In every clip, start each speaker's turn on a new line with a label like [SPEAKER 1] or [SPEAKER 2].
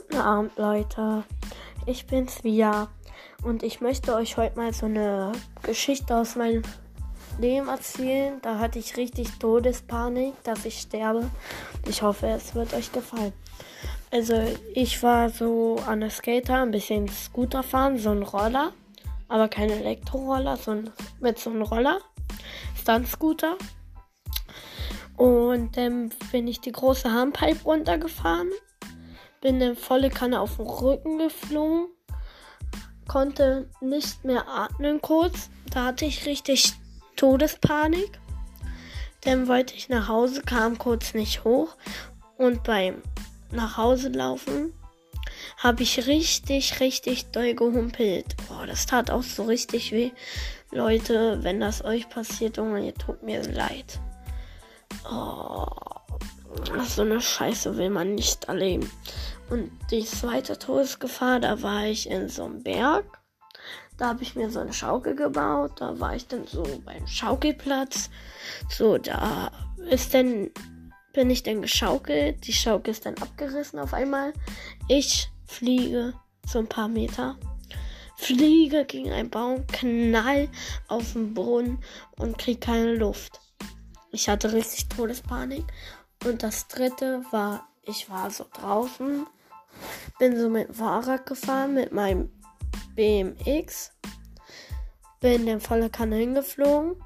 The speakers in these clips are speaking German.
[SPEAKER 1] Guten Abend, Leute. Ich bin's Via und ich möchte euch heute mal so eine Geschichte aus meinem Leben erzählen. Da hatte ich richtig Todespanik, dass ich sterbe. Ich hoffe, es wird euch gefallen. Also, ich war so an der Skater, ein bisschen Scooter fahren, so ein Roller, aber kein Elektroroller, sondern mit so einem Roller, Stunt-Scooter. Und dann bin ich die große Harmpipe runtergefahren bin dann volle Kanne auf den Rücken geflogen, konnte nicht mehr atmen kurz. Da hatte ich richtig Todespanik. Dann wollte ich nach Hause, kam kurz nicht hoch und beim nach Hause laufen habe ich richtig, richtig doll gehumpelt. Boah, das tat auch so richtig weh. Leute, wenn das euch passiert, Junge, ihr tut mir leid. Oh, so eine Scheiße will man nicht erleben. Und die zweite Todesgefahr, da war ich in so einem Berg. Da habe ich mir so eine Schaukel gebaut. Da war ich dann so beim Schaukelplatz. So, da ist dann, bin ich dann geschaukelt. Die Schaukel ist dann abgerissen auf einmal. Ich fliege so ein paar Meter. Fliege gegen einen Baum, knall auf den Brunnen und krieg keine Luft. Ich hatte richtig Todespanik. Und das dritte war, ich war so draußen bin so mit dem Fahrrad gefahren, mit meinem BMX. Bin dann volle Kanne hingeflogen.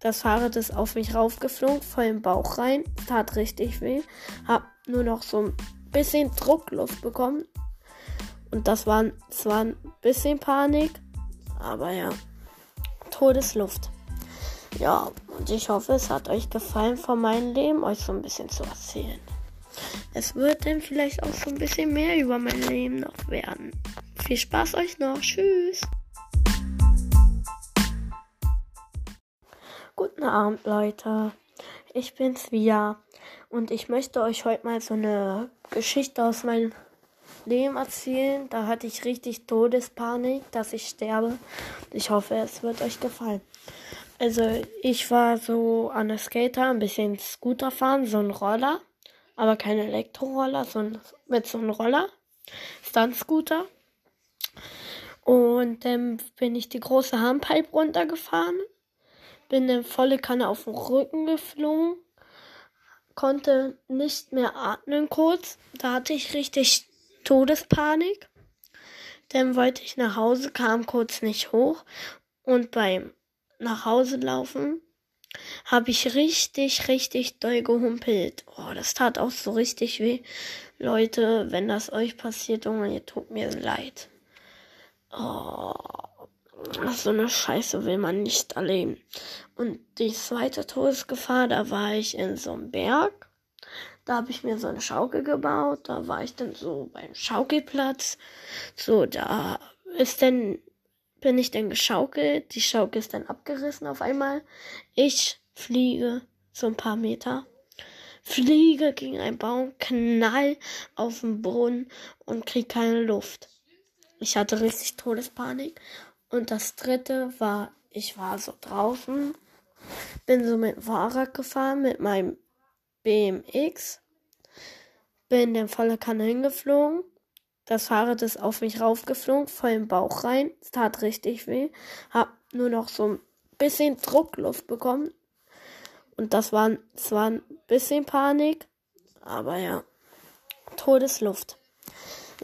[SPEAKER 1] Das Fahrrad ist auf mich raufgeflogen, voll im Bauch rein. Tat richtig weh. Hab nur noch so ein bisschen Druckluft bekommen. Und das war zwar ein bisschen Panik, aber ja, Todesluft. Ja, und ich hoffe, es hat euch gefallen, von meinem Leben euch so ein bisschen zu erzählen. Es wird dann vielleicht auch so ein bisschen mehr über mein Leben noch werden. Viel Spaß euch noch. Tschüss. Guten Abend, Leute. Ich bin's Via und ich möchte euch heute mal so eine Geschichte aus meinem Leben erzählen. Da hatte ich richtig Todespanik, dass ich sterbe. Ich hoffe, es wird euch gefallen. Also, ich war so an der Skater, ein bisschen Scooter fahren, so ein Roller aber kein Elektroroller, sondern mit so einem Roller, Stunt-Scooter. Und dann bin ich die große Harmpipe runtergefahren, bin dann volle Kanne auf den Rücken geflogen, konnte nicht mehr atmen kurz. Da hatte ich richtig Todespanik. Dann wollte ich nach Hause, kam kurz nicht hoch und beim nach Hause laufen habe ich richtig, richtig doll gehumpelt. Oh, das tat auch so richtig weh. Leute, wenn das euch passiert, Junge, ihr tut mir leid. Oh, so eine Scheiße will man nicht erleben. Und die zweite Todesgefahr, da war ich in so einem Berg. Da habe ich mir so eine Schaukel gebaut. Da war ich dann so beim Schaukelplatz. So, da ist dann bin ich dann geschaukelt. Die Schaukel ist dann abgerissen auf einmal. Ich fliege so ein paar Meter. Fliege gegen einen Baum, knall auf den Brunnen und krieg keine Luft. Ich hatte richtig Todespanik. Und das dritte war, ich war so draußen, bin so mit dem Fahrrad gefahren, mit meinem BMX, bin dann volle Kanne hingeflogen das Fahrrad ist auf mich raufgeflogen, voll im Bauch rein. Es tat richtig weh. Hab nur noch so ein bisschen Druckluft bekommen. Und das war zwar ein bisschen Panik, aber ja, Todesluft.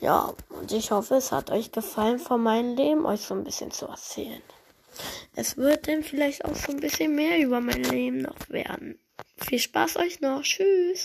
[SPEAKER 1] Ja, und ich hoffe, es hat euch gefallen, von meinem Leben euch so ein bisschen zu erzählen. Es wird dann vielleicht auch so ein bisschen mehr über mein Leben noch werden. Viel Spaß euch noch. Tschüss.